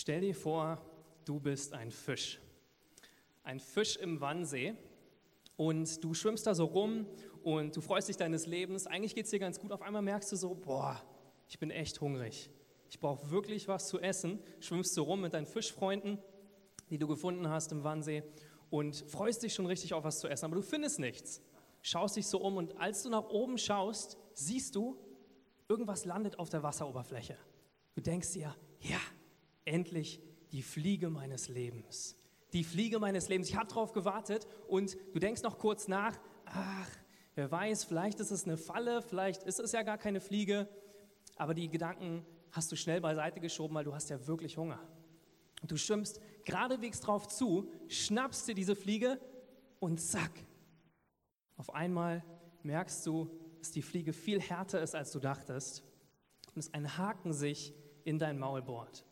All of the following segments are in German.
Stell dir vor, du bist ein Fisch. Ein Fisch im Wannsee und du schwimmst da so rum und du freust dich deines Lebens. Eigentlich geht es dir ganz gut. Auf einmal merkst du so, boah, ich bin echt hungrig. Ich brauche wirklich was zu essen. Schwimmst du rum mit deinen Fischfreunden, die du gefunden hast im Wannsee und freust dich schon richtig auf was zu essen, aber du findest nichts. Schaust dich so um und als du nach oben schaust, siehst du, irgendwas landet auf der Wasseroberfläche. Du denkst dir, ja, endlich die Fliege meines Lebens. Die Fliege meines Lebens. Ich habe darauf gewartet und du denkst noch kurz nach, ach, wer weiß, vielleicht ist es eine Falle, vielleicht ist es ja gar keine Fliege, aber die Gedanken hast du schnell beiseite geschoben, weil du hast ja wirklich Hunger. Du schwimmst geradewegs drauf zu, schnappst dir diese Fliege und zack. Auf einmal merkst du, dass die Fliege viel härter ist, als du dachtest und dass ein Haken sich in dein Maul bohrt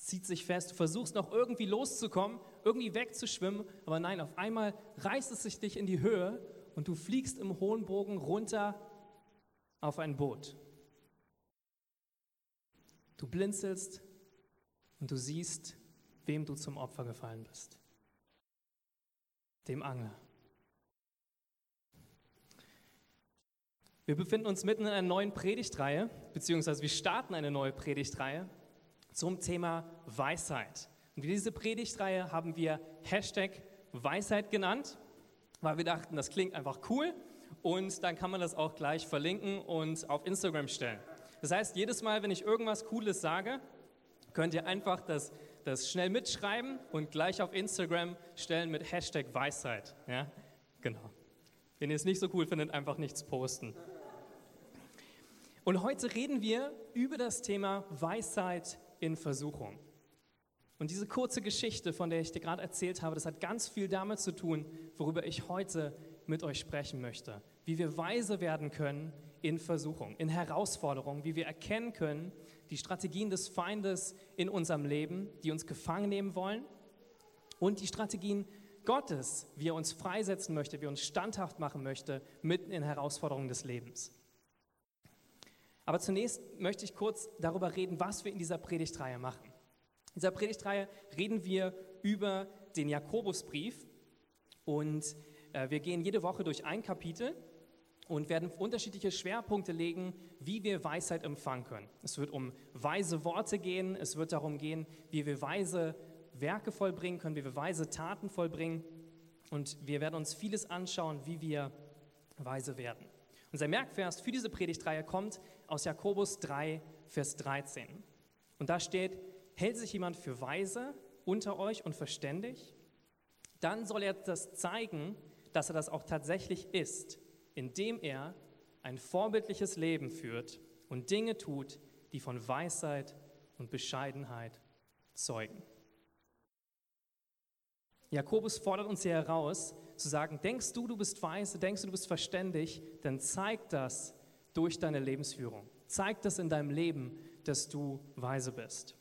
zieht sich fest, du versuchst noch irgendwie loszukommen, irgendwie wegzuschwimmen, aber nein, auf einmal reißt es sich dich in die Höhe und du fliegst im hohen Bogen runter auf ein Boot. Du blinzelst und du siehst, wem du zum Opfer gefallen bist. Dem Angler. Wir befinden uns mitten in einer neuen Predigtreihe, beziehungsweise wir starten eine neue Predigtreihe zum Thema Weisheit. Und diese Predigtreihe haben wir Hashtag Weisheit genannt, weil wir dachten, das klingt einfach cool und dann kann man das auch gleich verlinken und auf Instagram stellen. Das heißt, jedes Mal, wenn ich irgendwas Cooles sage, könnt ihr einfach das, das schnell mitschreiben und gleich auf Instagram stellen mit Hashtag Weisheit. Ja, genau. Wenn ihr es nicht so cool findet, einfach nichts posten. Und heute reden wir über das Thema Weisheit in Versuchung. Und diese kurze Geschichte, von der ich dir gerade erzählt habe, das hat ganz viel damit zu tun, worüber ich heute mit euch sprechen möchte. Wie wir weise werden können in Versuchung, in Herausforderungen, wie wir erkennen können, die Strategien des Feindes in unserem Leben, die uns gefangen nehmen wollen und die Strategien Gottes, wie er uns freisetzen möchte, wie er uns standhaft machen möchte, mitten in Herausforderungen des Lebens. Aber zunächst möchte ich kurz darüber reden, was wir in dieser Predigtreihe machen. In dieser Predigtreihe reden wir über den Jakobusbrief und äh, wir gehen jede Woche durch ein Kapitel und werden unterschiedliche Schwerpunkte legen, wie wir Weisheit empfangen können. Es wird um weise Worte gehen, es wird darum gehen, wie wir weise Werke vollbringen können, wie wir weise Taten vollbringen und wir werden uns vieles anschauen, wie wir weise werden. Unser Merkvers für diese Predigtreihe kommt aus Jakobus 3, Vers 13. Und da steht, hält sich jemand für weise unter euch und verständig, dann soll er das zeigen, dass er das auch tatsächlich ist, indem er ein vorbildliches Leben führt und Dinge tut, die von Weisheit und Bescheidenheit zeugen. Jakobus fordert uns hier heraus, zu sagen, denkst du, du bist weise, denkst du, du bist verständig, dann zeig das durch deine Lebensführung. Zeig das in deinem Leben, dass du weise bist.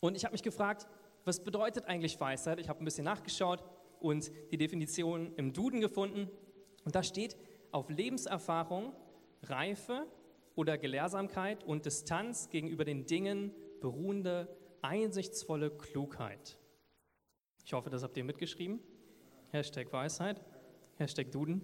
Und ich habe mich gefragt, was bedeutet eigentlich Weisheit? Ich habe ein bisschen nachgeschaut und die Definition im Duden gefunden. Und da steht auf Lebenserfahrung, Reife oder Gelehrsamkeit und Distanz gegenüber den Dingen beruhende, einsichtsvolle Klugheit. Ich hoffe, das habt ihr mitgeschrieben. Hashtag Weisheit, Hashtag Duden.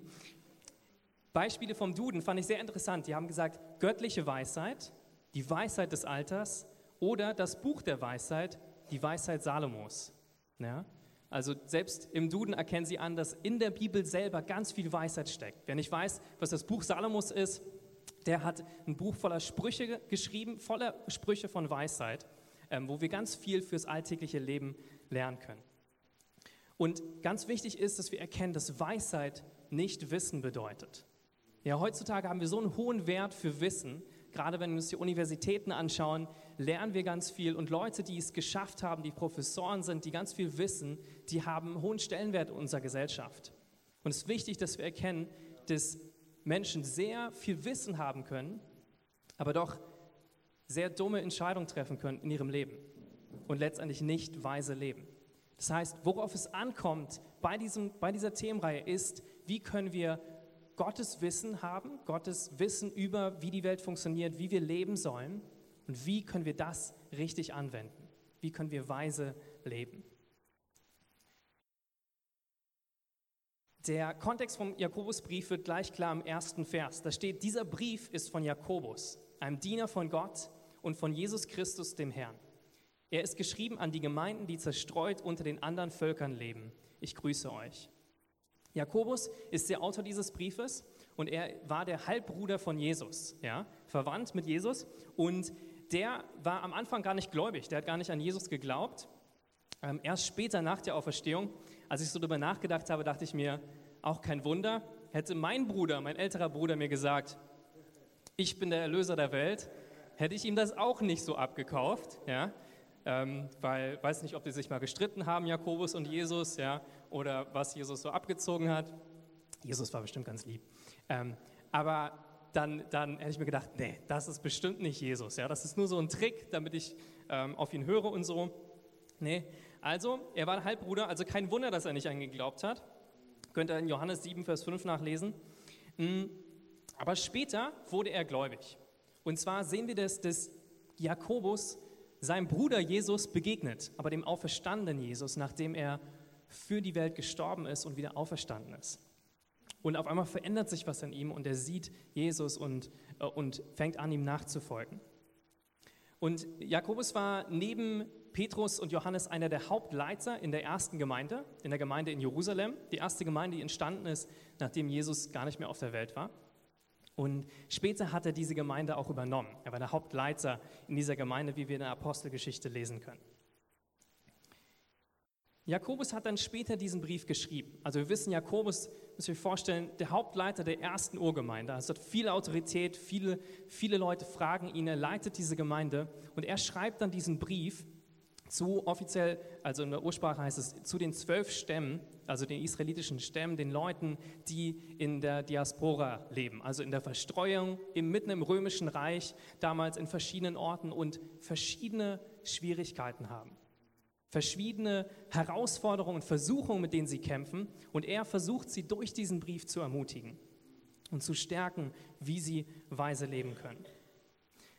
Beispiele vom Duden fand ich sehr interessant. Die haben gesagt, göttliche Weisheit, die Weisheit des Alters oder das Buch der Weisheit, die Weisheit Salomos. Ja? Also selbst im Duden erkennen sie an, dass in der Bibel selber ganz viel Weisheit steckt. Wer nicht weiß, was das Buch Salomos ist, der hat ein Buch voller Sprüche geschrieben, voller Sprüche von Weisheit, ähm, wo wir ganz viel fürs alltägliche Leben lernen können. Und ganz wichtig ist, dass wir erkennen, dass Weisheit nicht Wissen bedeutet. Ja, heutzutage haben wir so einen hohen Wert für Wissen. Gerade wenn wir uns die Universitäten anschauen, lernen wir ganz viel. Und Leute, die es geschafft haben, die Professoren sind, die ganz viel wissen, die haben einen hohen Stellenwert in unserer Gesellschaft. Und es ist wichtig, dass wir erkennen, dass Menschen sehr viel Wissen haben können, aber doch sehr dumme Entscheidungen treffen können in ihrem Leben und letztendlich nicht weise leben. Das heißt, worauf es ankommt bei, diesem, bei dieser Themenreihe ist, wie können wir Gottes Wissen haben, Gottes Wissen über, wie die Welt funktioniert, wie wir leben sollen und wie können wir das richtig anwenden. Wie können wir weise leben? Der Kontext vom Jakobusbrief wird gleich klar im ersten Vers. Da steht, dieser Brief ist von Jakobus, einem Diener von Gott und von Jesus Christus, dem Herrn. Er ist geschrieben an die Gemeinden, die zerstreut unter den anderen Völkern leben. Ich grüße euch. Jakobus ist der Autor dieses Briefes und er war der Halbbruder von Jesus, ja, verwandt mit Jesus. Und der war am Anfang gar nicht gläubig, der hat gar nicht an Jesus geglaubt. Ähm, erst später nach der Auferstehung, als ich so darüber nachgedacht habe, dachte ich mir, auch kein Wunder, hätte mein Bruder, mein älterer Bruder mir gesagt, ich bin der Erlöser der Welt, hätte ich ihm das auch nicht so abgekauft, ja, ähm, weil weiß nicht, ob die sich mal gestritten haben, Jakobus und Jesus, ja, oder was Jesus so abgezogen hat. Jesus war bestimmt ganz lieb. Ähm, aber dann, dann hätte ich mir gedacht, nee, das ist bestimmt nicht Jesus. Ja? Das ist nur so ein Trick, damit ich ähm, auf ihn höre und so. Nee, also, er war ein Halbbruder, also kein Wunder, dass er nicht an ihn geglaubt hat. Könnt ihr in Johannes 7, Vers 5 nachlesen. Hm, aber später wurde er gläubig. Und zwar sehen wir das, dass Jakobus seinem Bruder Jesus begegnet, aber dem auferstandenen Jesus, nachdem er für die Welt gestorben ist und wieder auferstanden ist. Und auf einmal verändert sich was in ihm und er sieht Jesus und, äh, und fängt an, ihm nachzufolgen. Und Jakobus war neben Petrus und Johannes einer der Hauptleiter in der ersten Gemeinde, in der Gemeinde in Jerusalem. Die erste Gemeinde, die entstanden ist, nachdem Jesus gar nicht mehr auf der Welt war. Und später hat er diese Gemeinde auch übernommen. Er war der Hauptleiter in dieser Gemeinde, wie wir in der Apostelgeschichte lesen können. Jakobus hat dann später diesen Brief geschrieben. Also wir wissen, Jakobus, ihr euch vorstellen, der Hauptleiter der ersten Urgemeinde. Also hat viel Autorität, viele, viele Leute fragen ihn, er leitet diese Gemeinde und er schreibt dann diesen Brief zu offiziell, also in der Ursprache heißt es, zu den zwölf Stämmen, also den israelitischen Stämmen, den Leuten, die in der Diaspora leben, also in der Verstreuung, mitten im römischen Reich, damals in verschiedenen Orten und verschiedene Schwierigkeiten haben verschiedene Herausforderungen und Versuchungen, mit denen sie kämpfen. Und er versucht sie durch diesen Brief zu ermutigen und zu stärken, wie sie weise leben können.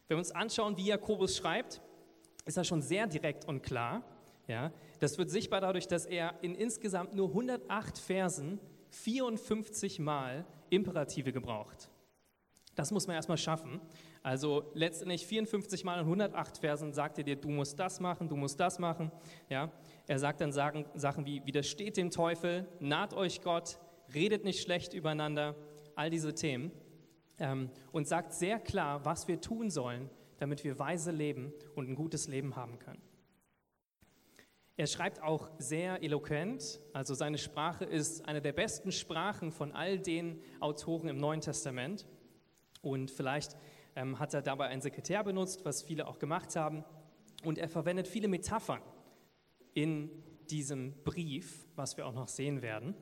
Wenn wir uns anschauen, wie Jakobus schreibt, ist er schon sehr direkt und klar. Ja, das wird sichtbar dadurch, dass er in insgesamt nur 108 Versen 54 Mal Imperative gebraucht. Das muss man erstmal schaffen. Also letztendlich 54 Mal in 108 Versen sagt er dir, du musst das machen, du musst das machen. Ja? Er sagt dann Sachen, Sachen wie, widersteht dem Teufel, naht euch Gott, redet nicht schlecht übereinander, all diese Themen. Ähm, und sagt sehr klar, was wir tun sollen, damit wir weise leben und ein gutes Leben haben können. Er schreibt auch sehr eloquent, also seine Sprache ist eine der besten Sprachen von all den Autoren im Neuen Testament. Und vielleicht ähm, hat er dabei einen Sekretär benutzt, was viele auch gemacht haben. Und er verwendet viele Metaphern in diesem Brief, was wir auch noch sehen werden.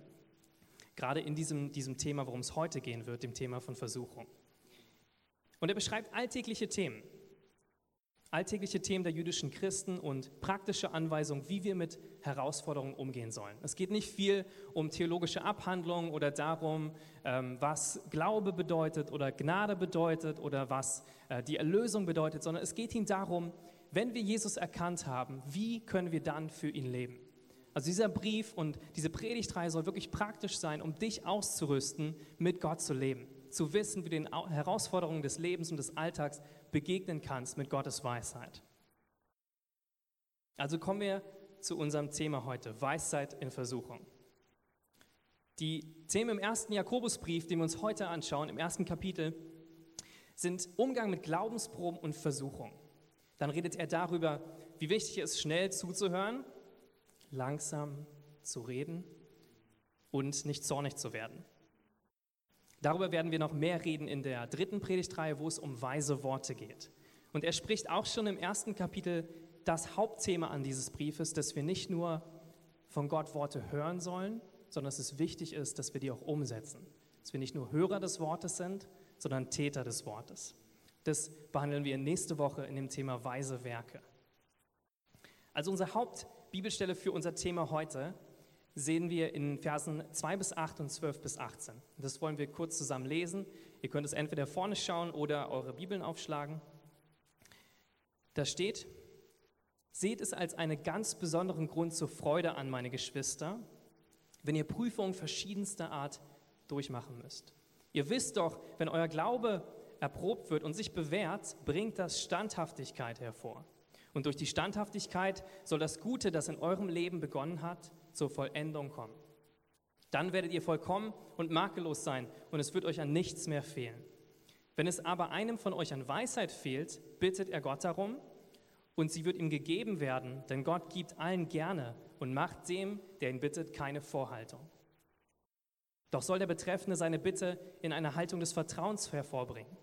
Gerade in diesem, diesem Thema, worum es heute gehen wird, dem Thema von Versuchung. Und er beschreibt alltägliche Themen alltägliche Themen der jüdischen Christen und praktische Anweisungen, wie wir mit Herausforderungen umgehen sollen. Es geht nicht viel um theologische Abhandlungen oder darum, ähm, was Glaube bedeutet oder Gnade bedeutet oder was äh, die Erlösung bedeutet, sondern es geht ihm darum, wenn wir Jesus erkannt haben, wie können wir dann für ihn leben? Also dieser Brief und diese Predigtreihe soll wirklich praktisch sein, um dich auszurüsten, mit Gott zu leben, zu wissen, wie den Herausforderungen des Lebens und des Alltags begegnen kannst mit Gottes Weisheit. Also kommen wir zu unserem Thema heute, Weisheit in Versuchung. Die Themen im ersten Jakobusbrief, den wir uns heute anschauen, im ersten Kapitel, sind Umgang mit Glaubensproben und Versuchung. Dann redet er darüber, wie wichtig es ist, schnell zuzuhören, langsam zu reden und nicht zornig zu werden. Darüber werden wir noch mehr reden in der dritten Predigtreihe, wo es um weise Worte geht. Und er spricht auch schon im ersten Kapitel das Hauptthema an dieses Briefes, dass wir nicht nur von Gott Worte hören sollen, sondern dass es wichtig ist, dass wir die auch umsetzen. Dass wir nicht nur Hörer des Wortes sind, sondern Täter des Wortes. Das behandeln wir nächste Woche in dem Thema weise Werke. Also unsere Hauptbibelstelle für unser Thema heute sehen wir in Versen 2 bis 8 und 12 bis 18. Das wollen wir kurz zusammen lesen. Ihr könnt es entweder vorne schauen oder eure Bibeln aufschlagen. Da steht, Seht es als einen ganz besonderen Grund zur Freude an, meine Geschwister, wenn ihr Prüfungen verschiedenster Art durchmachen müsst. Ihr wisst doch, wenn euer Glaube erprobt wird und sich bewährt, bringt das Standhaftigkeit hervor. Und durch die Standhaftigkeit soll das Gute, das in eurem Leben begonnen hat, zur Vollendung kommen. Dann werdet ihr vollkommen und makellos sein und es wird euch an nichts mehr fehlen. Wenn es aber einem von euch an Weisheit fehlt, bittet er Gott darum und sie wird ihm gegeben werden, denn Gott gibt allen gerne und macht dem, der ihn bittet, keine Vorhaltung. Doch soll der Betreffende seine Bitte in einer Haltung des Vertrauens hervorbringen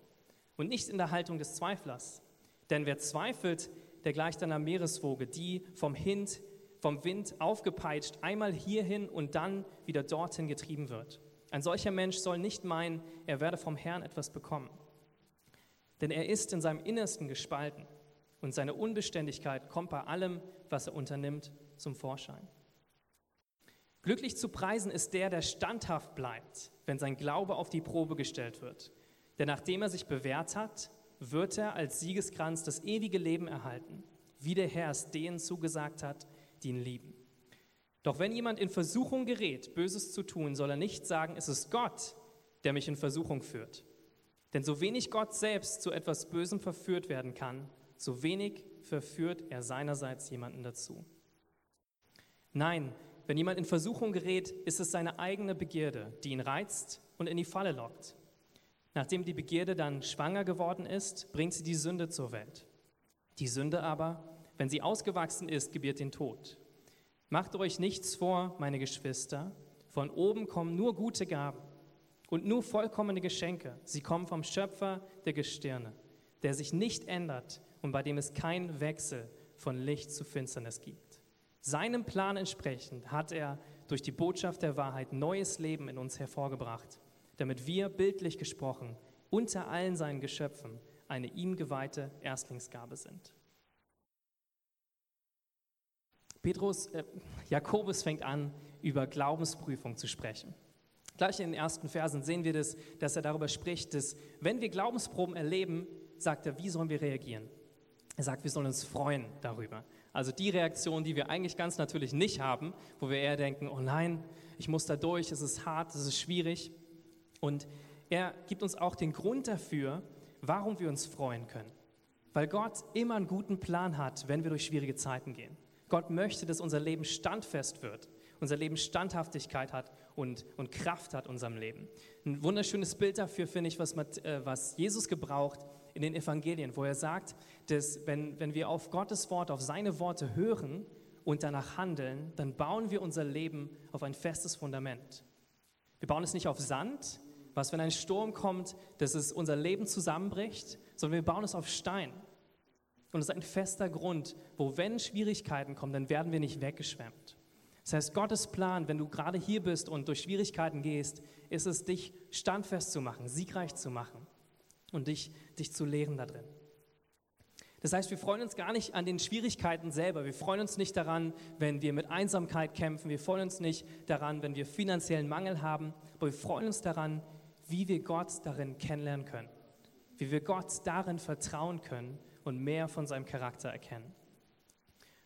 und nicht in der Haltung des Zweiflers. Denn wer zweifelt, der gleicht einer Meereswoge, die vom, Hind, vom Wind aufgepeitscht einmal hierhin und dann wieder dorthin getrieben wird. Ein solcher Mensch soll nicht meinen, er werde vom Herrn etwas bekommen. Denn er ist in seinem Innersten gespalten und seine Unbeständigkeit kommt bei allem, was er unternimmt, zum Vorschein. Glücklich zu preisen ist der, der standhaft bleibt, wenn sein Glaube auf die Probe gestellt wird. Denn nachdem er sich bewährt hat, wird er als Siegeskranz das ewige Leben erhalten, wie der Herr es denen zugesagt hat, die ihn lieben. Doch wenn jemand in Versuchung gerät, Böses zu tun, soll er nicht sagen, es ist Gott, der mich in Versuchung führt. Denn so wenig Gott selbst zu etwas Bösem verführt werden kann, so wenig verführt er seinerseits jemanden dazu. Nein, wenn jemand in Versuchung gerät, ist es seine eigene Begierde, die ihn reizt und in die Falle lockt. Nachdem die Begierde dann schwanger geworden ist, bringt sie die Sünde zur Welt. Die Sünde aber, wenn sie ausgewachsen ist, gebiert den Tod. Macht euch nichts vor, meine Geschwister, von oben kommen nur gute Gaben und nur vollkommene Geschenke. Sie kommen vom Schöpfer der Gestirne, der sich nicht ändert und bei dem es keinen Wechsel von Licht zu Finsternis gibt. Seinem Plan entsprechend hat er durch die Botschaft der Wahrheit neues Leben in uns hervorgebracht damit wir, bildlich gesprochen, unter allen seinen Geschöpfen eine ihm geweihte Erstlingsgabe sind. Petrus, äh, Jakobus fängt an, über Glaubensprüfung zu sprechen. Gleich in den ersten Versen sehen wir das, dass er darüber spricht, dass wenn wir Glaubensproben erleben, sagt er, wie sollen wir reagieren? Er sagt, wir sollen uns freuen darüber. Also die Reaktion, die wir eigentlich ganz natürlich nicht haben, wo wir eher denken, oh nein, ich muss da durch, es ist hart, es ist schwierig. Und er gibt uns auch den Grund dafür, warum wir uns freuen können. Weil Gott immer einen guten Plan hat, wenn wir durch schwierige Zeiten gehen. Gott möchte, dass unser Leben standfest wird, unser Leben Standhaftigkeit hat und, und Kraft hat in unserem Leben. Ein wunderschönes Bild dafür finde ich, was, äh, was Jesus gebraucht in den Evangelien, wo er sagt, dass wenn, wenn wir auf Gottes Wort, auf seine Worte hören und danach handeln, dann bauen wir unser Leben auf ein festes Fundament. Wir bauen es nicht auf Sand, was, wenn ein Sturm kommt, dass es unser Leben zusammenbricht, sondern wir bauen es auf Stein. Und es ist ein fester Grund, wo, wenn Schwierigkeiten kommen, dann werden wir nicht weggeschwemmt. Das heißt, Gottes Plan, wenn du gerade hier bist und durch Schwierigkeiten gehst, ist es, dich standfest zu machen, siegreich zu machen und dich, dich zu lehren da drin. Das heißt, wir freuen uns gar nicht an den Schwierigkeiten selber. Wir freuen uns nicht daran, wenn wir mit Einsamkeit kämpfen. Wir freuen uns nicht daran, wenn wir finanziellen Mangel haben. Aber wir freuen uns daran, wie wir Gott darin kennenlernen können, wie wir Gott darin vertrauen können und mehr von seinem Charakter erkennen.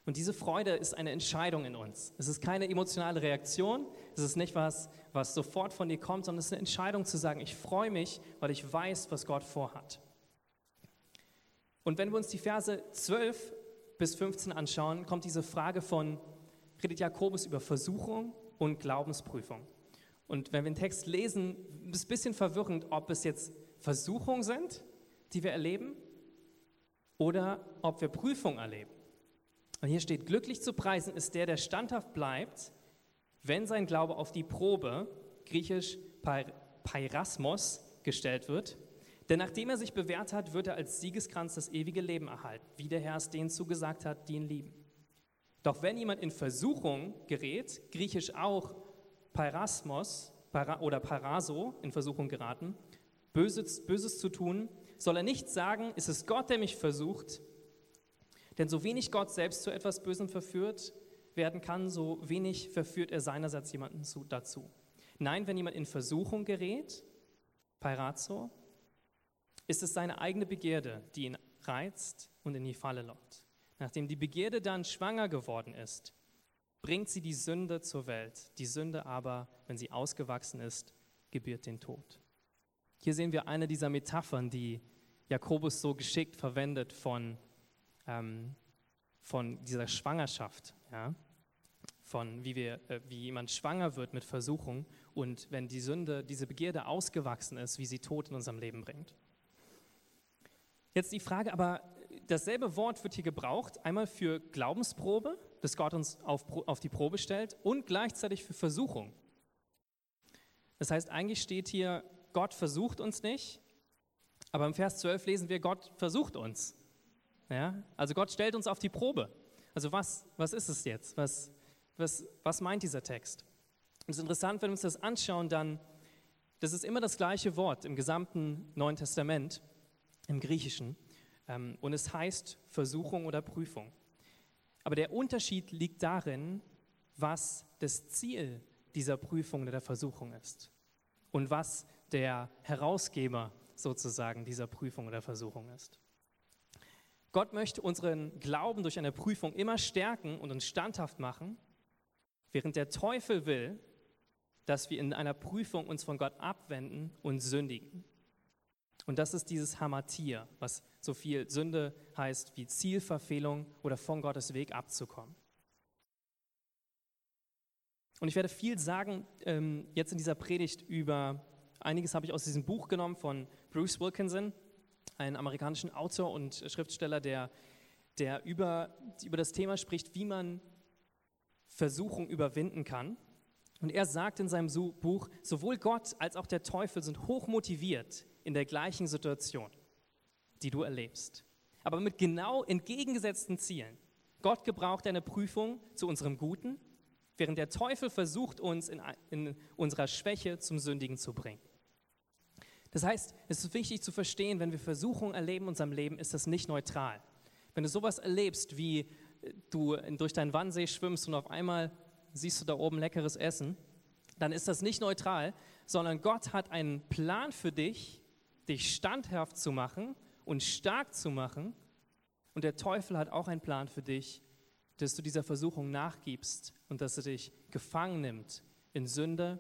Und diese Freude ist eine Entscheidung in uns. Es ist keine emotionale Reaktion, es ist nicht was, was sofort von dir kommt, sondern es ist eine Entscheidung zu sagen, ich freue mich, weil ich weiß, was Gott vorhat. Und wenn wir uns die Verse 12 bis 15 anschauen, kommt diese Frage von, redet Jakobus über Versuchung und Glaubensprüfung. Und wenn wir den Text lesen, ist es ein bisschen verwirrend, ob es jetzt Versuchungen sind, die wir erleben, oder ob wir Prüfungen erleben. Und hier steht, glücklich zu preisen ist der, der standhaft bleibt, wenn sein Glaube auf die Probe, griechisch Pairasmos, gestellt wird. Denn nachdem er sich bewährt hat, wird er als Siegeskranz das ewige Leben erhalten, wie der Herr es denen zugesagt hat, die ihn lieben. Doch wenn jemand in Versuchung gerät, griechisch auch Parasmos oder Paraso in Versuchung geraten, Böses, Böses zu tun, soll er nicht sagen, es ist Gott, der mich versucht, denn so wenig Gott selbst zu etwas Bösem verführt werden kann, so wenig verführt er seinerseits jemanden zu, dazu. Nein, wenn jemand in Versuchung gerät, Pairazo, ist es seine eigene Begierde, die ihn reizt und in die Falle lockt. Nachdem die Begierde dann schwanger geworden ist, bringt sie die Sünde zur Welt. Die Sünde aber, wenn sie ausgewachsen ist, gebiert den Tod. Hier sehen wir eine dieser Metaphern, die Jakobus so geschickt verwendet von, ähm, von dieser Schwangerschaft. Ja? Von wie, wir, äh, wie jemand schwanger wird mit Versuchung und wenn die Sünde, diese Begierde ausgewachsen ist, wie sie Tod in unserem Leben bringt. Jetzt die Frage, aber dasselbe Wort wird hier gebraucht, einmal für Glaubensprobe, dass Gott uns auf, auf die Probe stellt, und gleichzeitig für Versuchung. Das heißt, eigentlich steht hier, Gott versucht uns nicht, aber im Vers 12 lesen wir, Gott versucht uns. Ja? Also Gott stellt uns auf die Probe. Also was, was ist es jetzt? Was, was, was meint dieser Text? Es ist interessant, wenn wir uns das anschauen, dann, das ist immer das gleiche Wort im gesamten Neuen Testament, im Griechischen. Ähm, und es heißt Versuchung oder Prüfung. Aber der Unterschied liegt darin, was das Ziel dieser Prüfung oder der Versuchung ist und was der Herausgeber sozusagen dieser Prüfung oder Versuchung ist. Gott möchte unseren Glauben durch eine Prüfung immer stärken und uns standhaft machen, während der Teufel will, dass wir in einer Prüfung uns von Gott abwenden und sündigen. Und das ist dieses Hamatir, was so viel Sünde heißt wie Zielverfehlung oder von Gottes Weg abzukommen. Und ich werde viel sagen ähm, jetzt in dieser Predigt über, einiges habe ich aus diesem Buch genommen von Bruce Wilkinson, einem amerikanischen Autor und Schriftsteller, der, der über, über das Thema spricht, wie man Versuchung überwinden kann. Und er sagt in seinem Buch, sowohl Gott als auch der Teufel sind hoch motiviert in der gleichen Situation, die du erlebst, aber mit genau entgegengesetzten Zielen. Gott gebraucht eine Prüfung zu unserem Guten, während der Teufel versucht, uns in, in unserer Schwäche zum Sündigen zu bringen. Das heißt, es ist wichtig zu verstehen, wenn wir Versuchungen erleben in unserem Leben, ist das nicht neutral. Wenn du sowas erlebst, wie äh, du durch deinen Wannsee schwimmst und auf einmal siehst du da oben leckeres Essen, dann ist das nicht neutral, sondern Gott hat einen Plan für dich, dich standhaft zu machen und stark zu machen. Und der Teufel hat auch einen Plan für dich, dass du dieser Versuchung nachgibst und dass er dich gefangen nimmt in Sünde,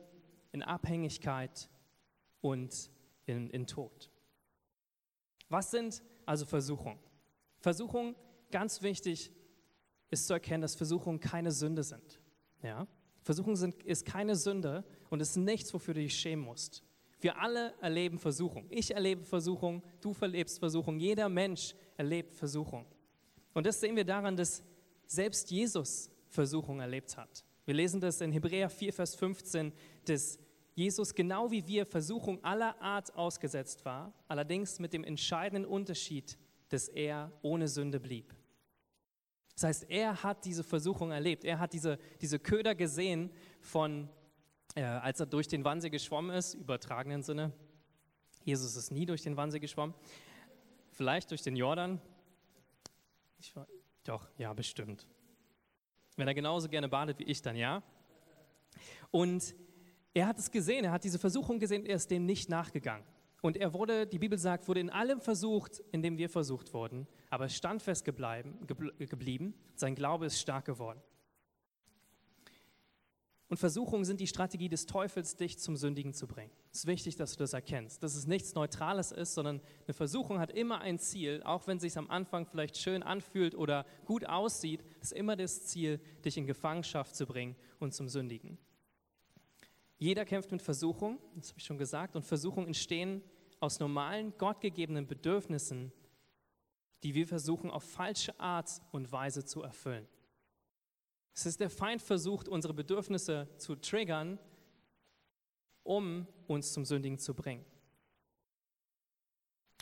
in Abhängigkeit und in, in Tod. Was sind also Versuchungen? Versuchungen, ganz wichtig, ist zu erkennen, dass Versuchungen keine Sünde sind. Ja? Versuchung sind, ist keine Sünde und ist nichts, wofür du dich schämen musst. Wir alle erleben Versuchung. Ich erlebe Versuchung, du erlebst Versuchung, jeder Mensch erlebt Versuchung. Und das sehen wir daran, dass selbst Jesus Versuchung erlebt hat. Wir lesen das in Hebräer 4, Vers 15, dass Jesus genau wie wir Versuchung aller Art ausgesetzt war, allerdings mit dem entscheidenden Unterschied, dass er ohne Sünde blieb. Das heißt, er hat diese Versuchung erlebt. Er hat diese, diese Köder gesehen von, äh, als er durch den Wannsee geschwommen ist, übertragenen Sinne. Jesus ist nie durch den Wannsee geschwommen. Vielleicht durch den Jordan. Ich, doch, ja, bestimmt. Wenn er genauso gerne badet wie ich, dann ja. Und er hat es gesehen, er hat diese Versuchung gesehen, er ist dem nicht nachgegangen. Und er wurde, die Bibel sagt, wurde in allem versucht, in dem wir versucht wurden, aber standfest geblieben. Sein Glaube ist stark geworden. Und Versuchungen sind die Strategie des Teufels, dich zum Sündigen zu bringen. Es ist wichtig, dass du das erkennst, dass es nichts Neutrales ist, sondern eine Versuchung hat immer ein Ziel, auch wenn es sich am Anfang vielleicht schön anfühlt oder gut aussieht, ist immer das Ziel, dich in Gefangenschaft zu bringen und zum Sündigen. Jeder kämpft mit Versuchung, das habe ich schon gesagt, und Versuchungen entstehen aus normalen, gottgegebenen Bedürfnissen, die wir versuchen auf falsche Art und Weise zu erfüllen. Es ist der Feind versucht, unsere Bedürfnisse zu triggern, um uns zum Sündigen zu bringen.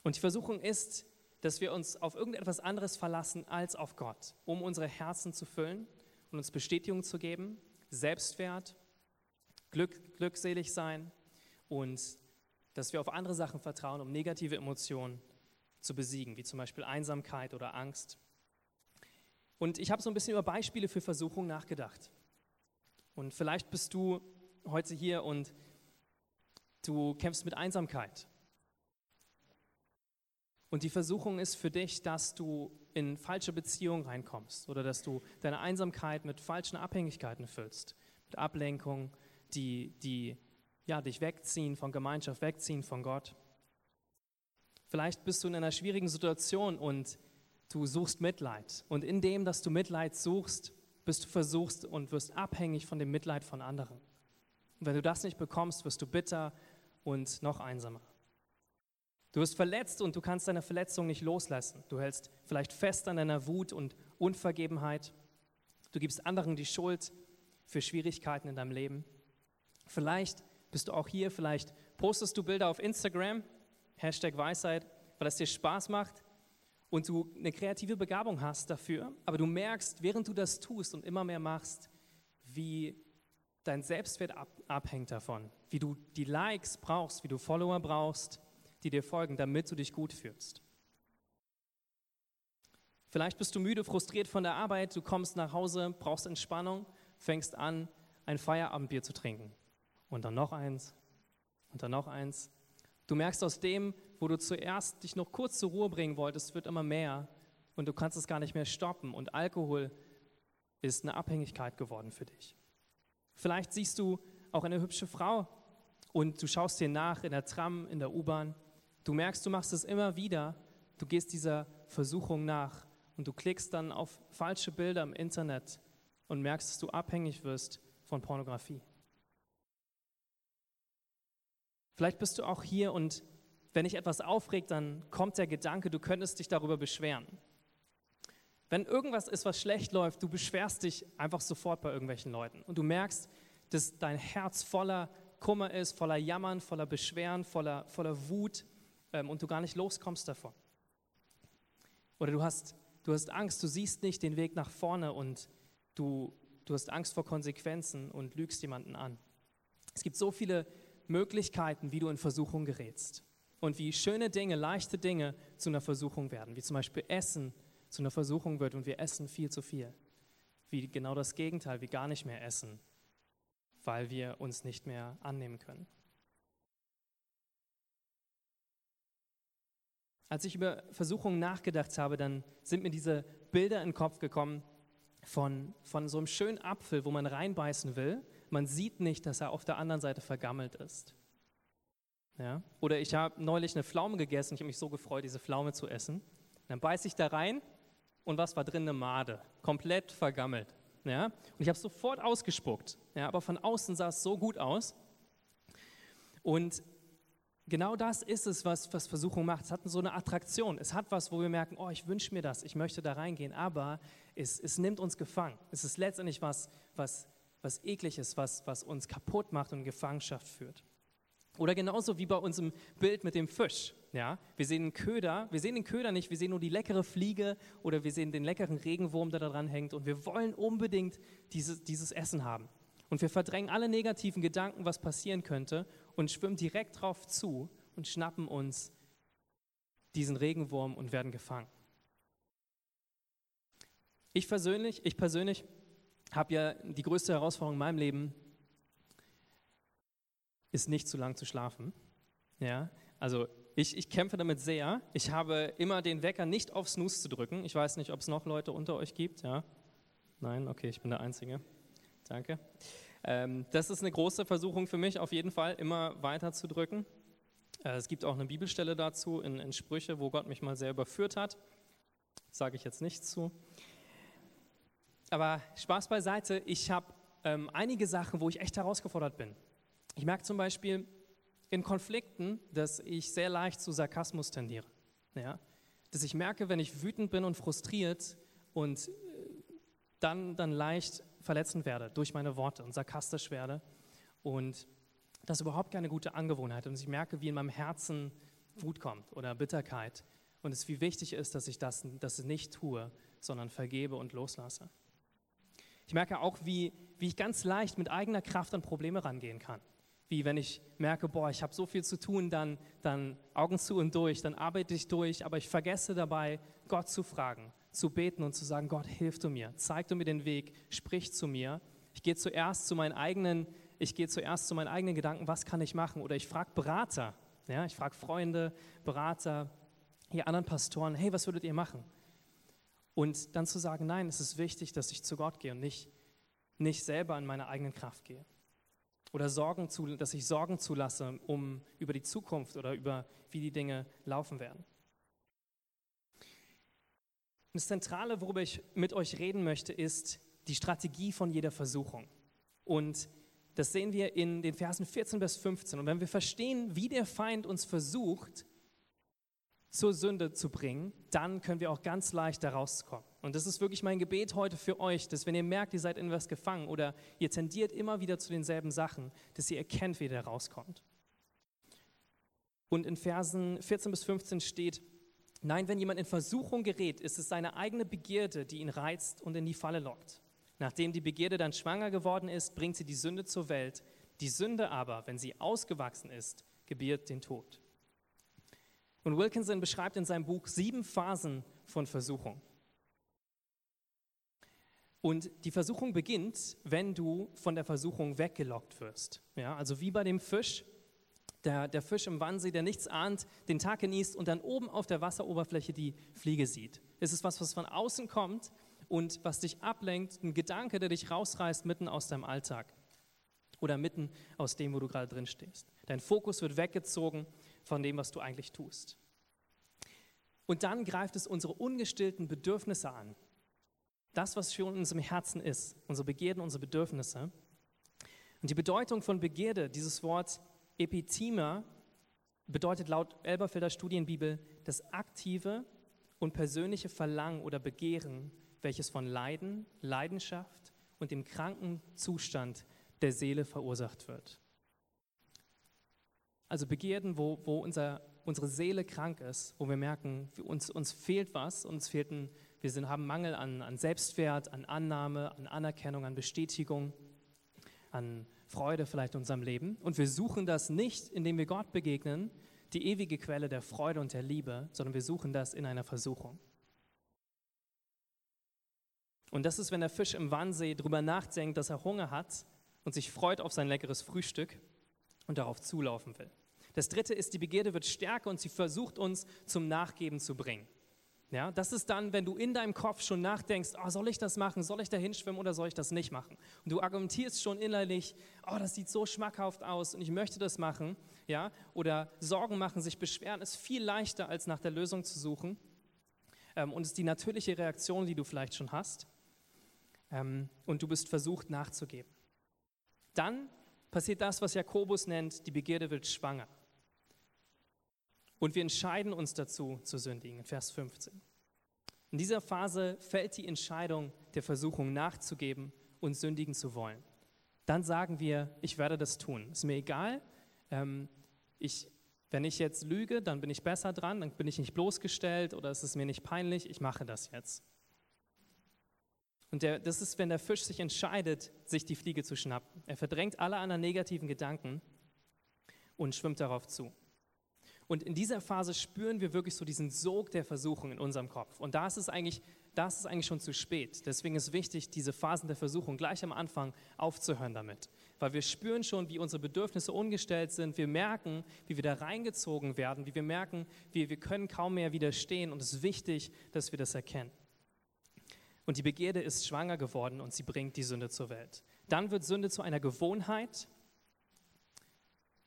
Und die Versuchung ist, dass wir uns auf irgendetwas anderes verlassen als auf Gott, um unsere Herzen zu füllen und uns Bestätigung zu geben, Selbstwert, Glück, glückselig sein und dass wir auf andere Sachen vertrauen, um negative Emotionen zu besiegen, wie zum Beispiel Einsamkeit oder Angst. Und ich habe so ein bisschen über Beispiele für Versuchung nachgedacht. Und vielleicht bist du heute hier und du kämpfst mit Einsamkeit. Und die Versuchung ist für dich, dass du in falsche Beziehungen reinkommst oder dass du deine Einsamkeit mit falschen Abhängigkeiten füllst, mit Ablenkung, die, die ja, dich wegziehen von Gemeinschaft, wegziehen von Gott. Vielleicht bist du in einer schwierigen Situation und du suchst Mitleid. Und in dem, dass du Mitleid suchst, bist du versuchst und wirst abhängig von dem Mitleid von anderen. Und wenn du das nicht bekommst, wirst du bitter und noch einsamer. Du wirst verletzt und du kannst deine Verletzung nicht loslassen. Du hältst vielleicht fest an deiner Wut und Unvergebenheit. Du gibst anderen die Schuld für Schwierigkeiten in deinem Leben. Vielleicht bist du auch hier, vielleicht postest du Bilder auf Instagram, Hashtag Weisheit, weil es dir Spaß macht und du eine kreative Begabung hast dafür, aber du merkst, während du das tust und immer mehr machst, wie dein Selbstwert ab, abhängt davon, wie du die Likes brauchst, wie du Follower brauchst, die dir folgen, damit du dich gut fühlst. Vielleicht bist du müde, frustriert von der Arbeit, du kommst nach Hause, brauchst Entspannung, fängst an, ein Feierabendbier zu trinken. Und dann noch eins und dann noch eins. Du merkst aus dem, wo du zuerst dich noch kurz zur Ruhe bringen wolltest, wird immer mehr und du kannst es gar nicht mehr stoppen. Und Alkohol ist eine Abhängigkeit geworden für dich. Vielleicht siehst du auch eine hübsche Frau und du schaust dir nach in der Tram, in der U-Bahn Du merkst, du machst es immer wieder, du gehst dieser Versuchung nach und du klickst dann auf falsche Bilder im Internet und merkst, dass du abhängig wirst von Pornografie. Vielleicht bist du auch hier und wenn dich etwas aufregt, dann kommt der Gedanke, du könntest dich darüber beschweren. Wenn irgendwas ist, was schlecht läuft, du beschwerst dich einfach sofort bei irgendwelchen Leuten und du merkst, dass dein Herz voller Kummer ist, voller Jammern, voller Beschweren, voller, voller Wut ähm, und du gar nicht loskommst davon. Oder du hast, du hast Angst, du siehst nicht den Weg nach vorne und du, du hast Angst vor Konsequenzen und lügst jemanden an. Es gibt so viele Möglichkeiten, wie du in Versuchung gerätst und wie schöne Dinge, leichte Dinge zu einer Versuchung werden, wie zum Beispiel Essen zu einer Versuchung wird und wir essen viel zu viel. Wie genau das Gegenteil, wie gar nicht mehr essen, weil wir uns nicht mehr annehmen können. Als ich über Versuchungen nachgedacht habe, dann sind mir diese Bilder in den Kopf gekommen von, von so einem schönen Apfel, wo man reinbeißen will. Man sieht nicht, dass er auf der anderen Seite vergammelt ist. Ja? Oder ich habe neulich eine Pflaume gegessen. Ich habe mich so gefreut, diese Pflaume zu essen. Dann beiße ich da rein und was war drin? Eine Made. Komplett vergammelt. Ja? Und ich habe es sofort ausgespuckt. Ja? Aber von außen sah es so gut aus. Und Genau das ist es, was, was Versuchung macht. Es hat so eine Attraktion. Es hat was, wo wir merken, oh, ich wünsche mir das, ich möchte da reingehen. Aber es, es nimmt uns gefangen. Es ist letztendlich was, was, was eklig ist, was, was uns kaputt macht und in Gefangenschaft führt. Oder genauso wie bei unserem Bild mit dem Fisch. Ja? Wir sehen den Köder, wir sehen den Köder nicht, wir sehen nur die leckere Fliege oder wir sehen den leckeren Regenwurm, der da dran hängt. Und wir wollen unbedingt dieses, dieses Essen haben. Und wir verdrängen alle negativen Gedanken, was passieren könnte, und schwimmen direkt drauf zu und schnappen uns diesen Regenwurm und werden gefangen. Ich persönlich, ich persönlich habe ja die größte Herausforderung in meinem Leben, ist nicht zu lang zu schlafen. Ja, also ich, ich kämpfe damit sehr. Ich habe immer den Wecker nicht auf Snooze zu drücken. Ich weiß nicht, ob es noch Leute unter euch gibt. Ja? Nein, okay, ich bin der Einzige. Danke. Ähm, das ist eine große Versuchung für mich, auf jeden Fall immer weiter zu drücken. Äh, es gibt auch eine Bibelstelle dazu in, in Sprüche, wo Gott mich mal sehr überführt hat. Sage ich jetzt nicht zu. Aber Spaß beiseite, ich habe ähm, einige Sachen, wo ich echt herausgefordert bin. Ich merke zum Beispiel in Konflikten, dass ich sehr leicht zu Sarkasmus tendiere. Ja? Dass ich merke, wenn ich wütend bin und frustriert und äh, dann, dann leicht verletzend werde durch meine Worte und sarkastisch werde. Und das ist überhaupt keine gute Angewohnheit. Und ich merke, wie in meinem Herzen Wut kommt oder Bitterkeit. Und es wie wichtig ist, dass ich das, das nicht tue, sondern vergebe und loslasse. Ich merke auch, wie, wie ich ganz leicht mit eigener Kraft an Probleme rangehen kann. Wie wenn ich merke, boah, ich habe so viel zu tun, dann, dann Augen zu und durch, dann arbeite ich durch, aber ich vergesse dabei, Gott zu fragen zu beten und zu sagen, Gott, hilf du mir, zeig du mir den Weg, sprich zu mir. Ich gehe zuerst zu meinen eigenen, ich gehe zuerst zu meinen eigenen Gedanken, was kann ich machen? Oder ich frage Berater, ja, ich frage Freunde, Berater, ihr anderen Pastoren, hey, was würdet ihr machen? Und dann zu sagen, nein, es ist wichtig, dass ich zu Gott gehe und nicht, nicht selber in meine eigenen Kraft gehe. Oder Sorgen zu, dass ich Sorgen zulasse um, über die Zukunft oder über wie die Dinge laufen werden. Das Zentrale, worüber ich mit euch reden möchte, ist die Strategie von jeder Versuchung. Und das sehen wir in den Versen 14 bis 15. Und wenn wir verstehen, wie der Feind uns versucht, zur Sünde zu bringen, dann können wir auch ganz leicht da rauskommen. Und das ist wirklich mein Gebet heute für euch, dass wenn ihr merkt, ihr seid in was gefangen oder ihr tendiert immer wieder zu denselben Sachen, dass ihr erkennt, wie der rauskommt. Und in Versen 14 bis 15 steht, nein, wenn jemand in Versuchung gerät, ist es seine eigene Begierde, die ihn reizt und in die Falle lockt. Nachdem die Begierde dann schwanger geworden ist, bringt sie die Sünde zur Welt. Die Sünde aber, wenn sie ausgewachsen ist, gebiert den Tod. Und Wilkinson beschreibt in seinem Buch sieben Phasen von Versuchung. Und die Versuchung beginnt, wenn du von der Versuchung weggelockt wirst. Ja, also wie bei dem Fisch, der, der Fisch im Wannsee, der nichts ahnt, den Tag genießt und dann oben auf der Wasseroberfläche die Fliege sieht. Es ist was, was von außen kommt und was dich ablenkt, ein Gedanke, der dich rausreißt mitten aus deinem Alltag oder mitten aus dem, wo du gerade drin stehst. Dein Fokus wird weggezogen von dem, was du eigentlich tust. Und dann greift es unsere ungestillten Bedürfnisse an. Das, was für uns im Herzen ist, unsere Begierden, unsere Bedürfnisse. Und die Bedeutung von Begierde, dieses Wort Epithema, bedeutet laut Elberfelder Studienbibel das aktive und persönliche Verlangen oder Begehren, welches von Leiden, Leidenschaft und dem kranken Zustand der Seele verursacht wird. Also Begierden, wo, wo unser, unsere Seele krank ist, wo wir merken, uns, uns fehlt was, uns fehlt ein, wir sind, haben Mangel an, an Selbstwert, an Annahme, an Anerkennung, an Bestätigung, an Freude vielleicht in unserem Leben. Und wir suchen das nicht, indem wir Gott begegnen, die ewige Quelle der Freude und der Liebe, sondern wir suchen das in einer Versuchung. Und das ist, wenn der Fisch im Wannsee darüber nachdenkt, dass er Hunger hat und sich freut auf sein leckeres Frühstück und darauf zulaufen will. Das dritte ist, die Begierde wird stärker und sie versucht uns zum Nachgeben zu bringen. Ja, das ist dann, wenn du in deinem Kopf schon nachdenkst, oh, soll ich das machen, soll ich da hinschwimmen oder soll ich das nicht machen? Und du argumentierst schon innerlich, oh, das sieht so schmackhaft aus und ich möchte das machen. Ja, oder Sorgen machen, sich beschweren, ist viel leichter, als nach der Lösung zu suchen. Ähm, und ist die natürliche Reaktion, die du vielleicht schon hast. Ähm, und du bist versucht nachzugeben. Dann passiert das, was Jakobus nennt, die Begierde wird schwanger. Und wir entscheiden uns dazu zu sündigen, Vers 15. In dieser Phase fällt die Entscheidung der Versuchung nachzugeben und sündigen zu wollen. Dann sagen wir, ich werde das tun. Ist mir egal. Ähm, ich, wenn ich jetzt lüge, dann bin ich besser dran, dann bin ich nicht bloßgestellt oder es ist mir nicht peinlich, ich mache das jetzt. Und der, das ist, wenn der Fisch sich entscheidet, sich die Fliege zu schnappen. Er verdrängt alle anderen negativen Gedanken und schwimmt darauf zu. Und in dieser Phase spüren wir wirklich so diesen Sog der Versuchung in unserem Kopf. Und da ist es eigentlich, das ist eigentlich schon zu spät. Deswegen ist wichtig, diese Phasen der Versuchung gleich am Anfang aufzuhören damit. Weil wir spüren schon, wie unsere Bedürfnisse ungestellt sind. Wir merken, wie wir da reingezogen werden. Wie wir merken, wie wir können kaum mehr widerstehen. Und es ist wichtig, dass wir das erkennen. Und die Begierde ist schwanger geworden und sie bringt die Sünde zur Welt. Dann wird Sünde zu einer Gewohnheit.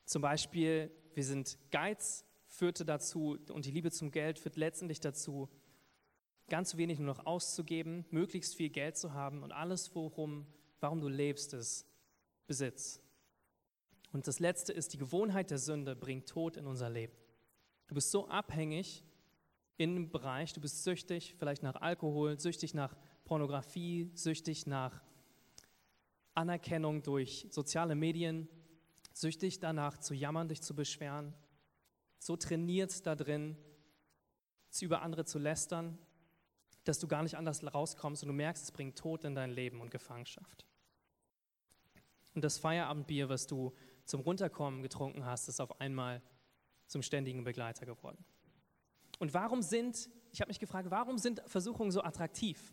Zum Beispiel, wir sind Geiz, führte dazu, und die Liebe zum Geld führt letztendlich dazu, ganz wenig nur noch auszugeben, möglichst viel Geld zu haben und alles, worum, warum du lebst, ist Besitz. Und das Letzte ist, die Gewohnheit der Sünde bringt Tod in unser Leben. Du bist so abhängig in einem Bereich, du bist süchtig, vielleicht nach Alkohol, süchtig nach Pornografie, süchtig nach Anerkennung durch soziale Medien, süchtig danach zu jammern, dich zu beschweren, so trainiert da drin, über andere zu lästern, dass du gar nicht anders rauskommst und du merkst, es bringt Tod in dein Leben und Gefangenschaft. Und das Feierabendbier, was du zum Runterkommen getrunken hast, ist auf einmal zum ständigen Begleiter geworden. Und warum sind, ich habe mich gefragt, warum sind Versuchungen so attraktiv?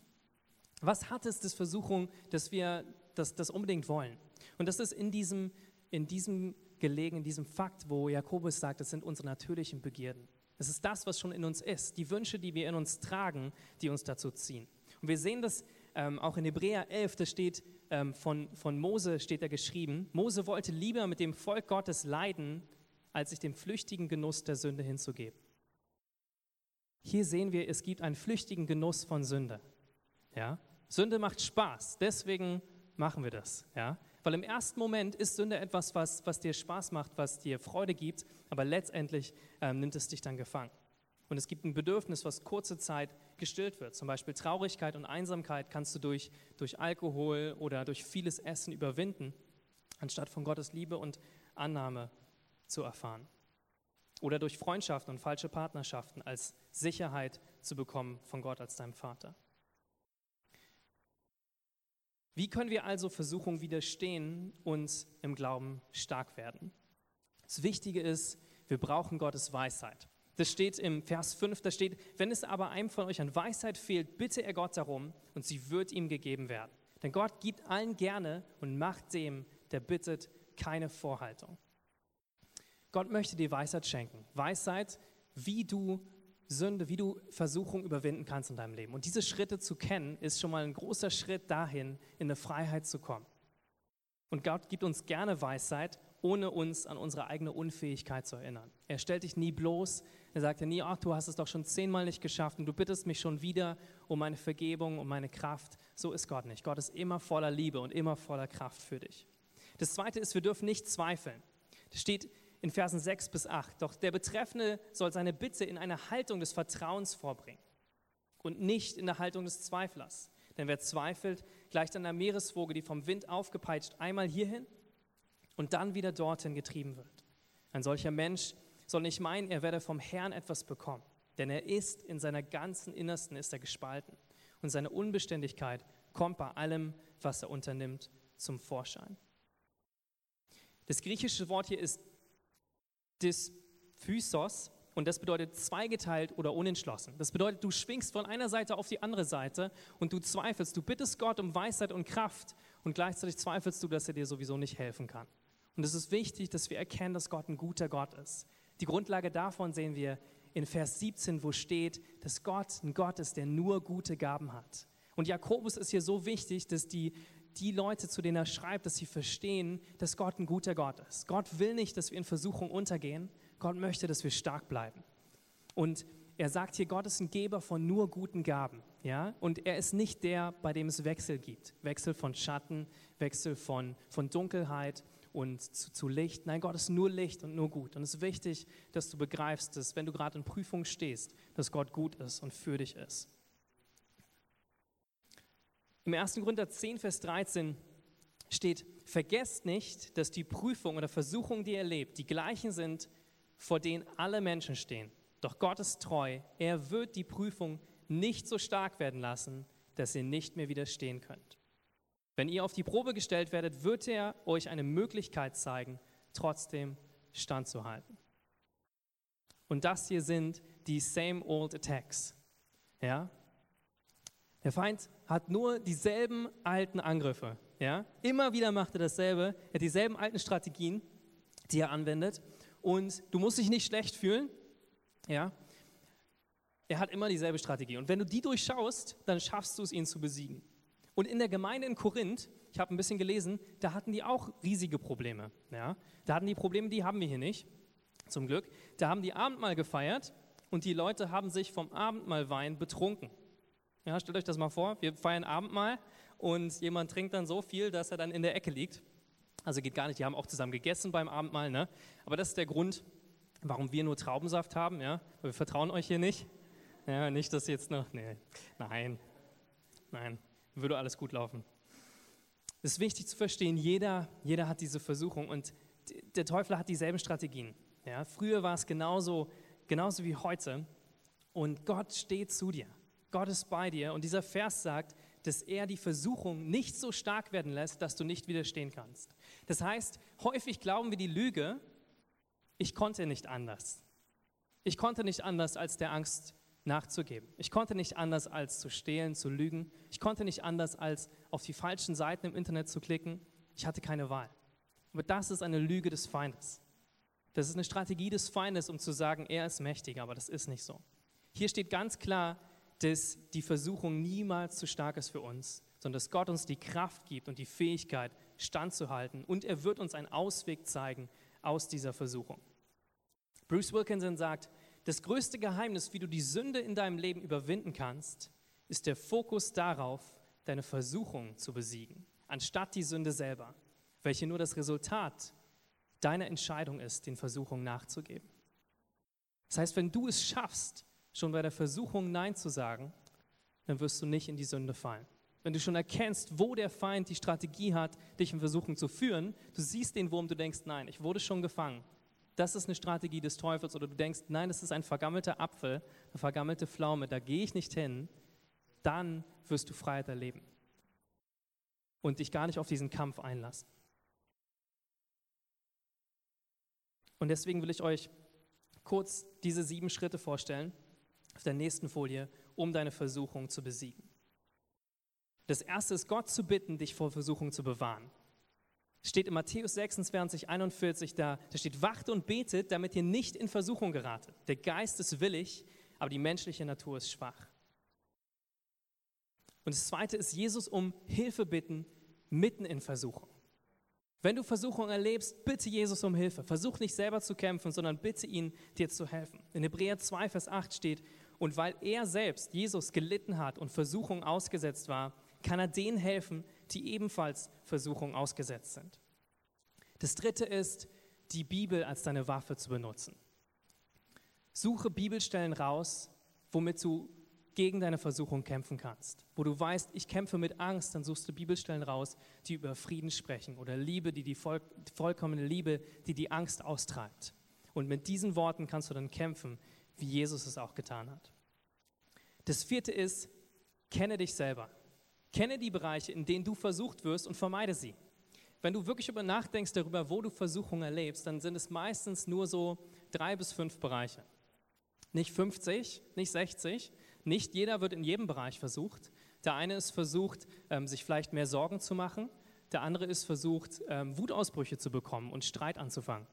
Was hat es, das Versuchung, dass wir das, das unbedingt wollen? Und das ist in diesem, in diesem gelegen, in diesem Fakt, wo Jakobus sagt, das sind unsere natürlichen Begierden. Es ist das, was schon in uns ist, die Wünsche, die wir in uns tragen, die uns dazu ziehen. Und wir sehen das ähm, auch in Hebräer 11, da steht ähm, von, von Mose, steht da geschrieben, Mose wollte lieber mit dem Volk Gottes leiden, als sich dem flüchtigen Genuss der Sünde hinzugeben. Hier sehen wir, es gibt einen flüchtigen Genuss von Sünde. Ja? Sünde macht Spaß, deswegen machen wir das. Ja? Weil im ersten Moment ist Sünde etwas, was, was dir Spaß macht, was dir Freude gibt, aber letztendlich ähm, nimmt es dich dann gefangen. Und es gibt ein Bedürfnis, was kurze Zeit gestillt wird. Zum Beispiel Traurigkeit und Einsamkeit kannst du durch, durch Alkohol oder durch vieles Essen überwinden, anstatt von Gottes Liebe und Annahme zu erfahren. Oder durch Freundschaften und falsche Partnerschaften als Sicherheit zu bekommen von Gott als deinem Vater. Wie können wir also Versuchung widerstehen und im Glauben stark werden? Das Wichtige ist, wir brauchen Gottes Weisheit. Das steht im Vers 5, da steht, wenn es aber einem von euch an Weisheit fehlt, bitte er Gott darum und sie wird ihm gegeben werden. Denn Gott gibt allen gerne und macht dem, der bittet, keine Vorhaltung. Gott möchte dir Weisheit schenken. Weisheit, wie du Sünde, wie du Versuchung überwinden kannst in deinem Leben. Und diese Schritte zu kennen, ist schon mal ein großer Schritt dahin, in eine Freiheit zu kommen. Und Gott gibt uns gerne Weisheit, ohne uns an unsere eigene Unfähigkeit zu erinnern. Er stellt dich nie bloß. Er sagt dir nie, ach, du hast es doch schon zehnmal nicht geschafft und du bittest mich schon wieder um meine Vergebung, um meine Kraft. So ist Gott nicht. Gott ist immer voller Liebe und immer voller Kraft für dich. Das Zweite ist, wir dürfen nicht zweifeln. Das steht in Versen 6 bis 8. Doch der Betreffende soll seine Bitte in einer Haltung des Vertrauens vorbringen und nicht in der Haltung des Zweiflers. Denn wer zweifelt, gleicht einer Meereswoge, die vom Wind aufgepeitscht einmal hierhin und dann wieder dorthin getrieben wird. Ein solcher Mensch soll nicht meinen, er werde vom Herrn etwas bekommen, denn er ist in seiner ganzen Innersten ist er gespalten und seine Unbeständigkeit kommt bei allem, was er unternimmt, zum Vorschein. Das griechische Wort hier ist des Physos und das bedeutet zweigeteilt oder unentschlossen. Das bedeutet, du schwingst von einer Seite auf die andere Seite und du zweifelst. Du bittest Gott um Weisheit und Kraft und gleichzeitig zweifelst du, dass er dir sowieso nicht helfen kann. Und es ist wichtig, dass wir erkennen, dass Gott ein guter Gott ist. Die Grundlage davon sehen wir in Vers 17, wo steht, dass Gott ein Gott ist, der nur gute Gaben hat. Und Jakobus ist hier so wichtig, dass die die Leute, zu denen er schreibt, dass sie verstehen, dass Gott ein guter Gott ist. Gott will nicht, dass wir in Versuchung untergehen. Gott möchte, dass wir stark bleiben. Und er sagt hier, Gott ist ein Geber von nur guten Gaben. Ja? Und er ist nicht der, bei dem es Wechsel gibt. Wechsel von Schatten, Wechsel von, von Dunkelheit und zu, zu Licht. Nein, Gott ist nur Licht und nur gut. Und es ist wichtig, dass du begreifst, dass wenn du gerade in Prüfung stehst, dass Gott gut ist und für dich ist. Im 1. Korinther 10, Vers 13 steht, vergesst nicht, dass die Prüfung oder Versuchung, die ihr erlebt, die gleichen sind, vor denen alle Menschen stehen. Doch Gott ist treu. Er wird die Prüfung nicht so stark werden lassen, dass ihr nicht mehr widerstehen könnt. Wenn ihr auf die Probe gestellt werdet, wird er euch eine Möglichkeit zeigen, trotzdem standzuhalten. Und das hier sind die same old attacks. Ja? Der Feind hat nur dieselben alten Angriffe. Ja? Immer wieder macht er dasselbe. Er hat dieselben alten Strategien, die er anwendet. Und du musst dich nicht schlecht fühlen. Ja? Er hat immer dieselbe Strategie. Und wenn du die durchschaust, dann schaffst du es, ihn zu besiegen. Und in der Gemeinde in Korinth, ich habe ein bisschen gelesen, da hatten die auch riesige Probleme. Ja? Da hatten die Probleme, die haben wir hier nicht, zum Glück. Da haben die Abendmahl gefeiert und die Leute haben sich vom Abendmahlwein betrunken. Ja, stellt euch das mal vor, wir feiern Abendmahl und jemand trinkt dann so viel, dass er dann in der Ecke liegt. Also geht gar nicht, die haben auch zusammen gegessen beim Abendmahl, ne? Aber das ist der Grund, warum wir nur Traubensaft haben, ja? Wir vertrauen euch hier nicht. Ja, nicht, dass jetzt noch, nee, nein, nein, würde alles gut laufen. Es ist wichtig zu verstehen, jeder, jeder hat diese Versuchung und der Teufel hat dieselben Strategien. Ja? Früher war es genauso, genauso wie heute und Gott steht zu dir. Gott ist bei dir. Und dieser Vers sagt, dass er die Versuchung nicht so stark werden lässt, dass du nicht widerstehen kannst. Das heißt, häufig glauben wir die Lüge, ich konnte nicht anders. Ich konnte nicht anders, als der Angst nachzugeben. Ich konnte nicht anders, als zu stehlen, zu lügen. Ich konnte nicht anders, als auf die falschen Seiten im Internet zu klicken. Ich hatte keine Wahl. Aber das ist eine Lüge des Feindes. Das ist eine Strategie des Feindes, um zu sagen, er ist mächtiger, aber das ist nicht so. Hier steht ganz klar, dass die Versuchung niemals zu stark ist für uns, sondern dass Gott uns die Kraft gibt und die Fähigkeit, standzuhalten. Und er wird uns einen Ausweg zeigen aus dieser Versuchung. Bruce Wilkinson sagt, das größte Geheimnis, wie du die Sünde in deinem Leben überwinden kannst, ist der Fokus darauf, deine Versuchung zu besiegen, anstatt die Sünde selber, welche nur das Resultat deiner Entscheidung ist, den Versuchungen nachzugeben. Das heißt, wenn du es schaffst, schon bei der Versuchung Nein zu sagen, dann wirst du nicht in die Sünde fallen. Wenn du schon erkennst, wo der Feind die Strategie hat, dich in Versuchung zu führen, du siehst den Wurm, du denkst, nein, ich wurde schon gefangen. Das ist eine Strategie des Teufels. Oder du denkst, nein, das ist ein vergammelter Apfel, eine vergammelte Pflaume, da gehe ich nicht hin. Dann wirst du Freiheit erleben und dich gar nicht auf diesen Kampf einlassen. Und deswegen will ich euch kurz diese sieben Schritte vorstellen auf der nächsten Folie, um deine Versuchung zu besiegen. Das erste ist, Gott zu bitten, dich vor Versuchung zu bewahren. Steht in Matthäus 26, 41, da, da steht, wacht und betet, damit ihr nicht in Versuchung geratet. Der Geist ist willig, aber die menschliche Natur ist schwach. Und das zweite ist, Jesus um Hilfe bitten, mitten in Versuchung. Wenn du Versuchung erlebst, bitte Jesus um Hilfe. Versuch nicht selber zu kämpfen, sondern bitte ihn, dir zu helfen. In Hebräer 2, Vers 8 steht, und weil er selbst, Jesus, gelitten hat und Versuchung ausgesetzt war, kann er denen helfen, die ebenfalls Versuchung ausgesetzt sind. Das dritte ist, die Bibel als deine Waffe zu benutzen. Suche Bibelstellen raus, womit du gegen deine Versuchung kämpfen kannst. Wo du weißt, ich kämpfe mit Angst, dann suchst du Bibelstellen raus, die über Frieden sprechen oder Liebe, die die voll, vollkommene Liebe, die die Angst austreibt. Und mit diesen Worten kannst du dann kämpfen, wie Jesus es auch getan hat. Das vierte ist, kenne dich selber. Kenne die Bereiche, in denen du versucht wirst und vermeide sie. Wenn du wirklich über nachdenkst darüber, wo du Versuchung erlebst, dann sind es meistens nur so drei bis fünf Bereiche. Nicht 50, nicht 60, nicht jeder wird in jedem Bereich versucht. Der eine ist versucht, ähm, sich vielleicht mehr Sorgen zu machen. Der andere ist versucht, ähm, Wutausbrüche zu bekommen und Streit anzufangen.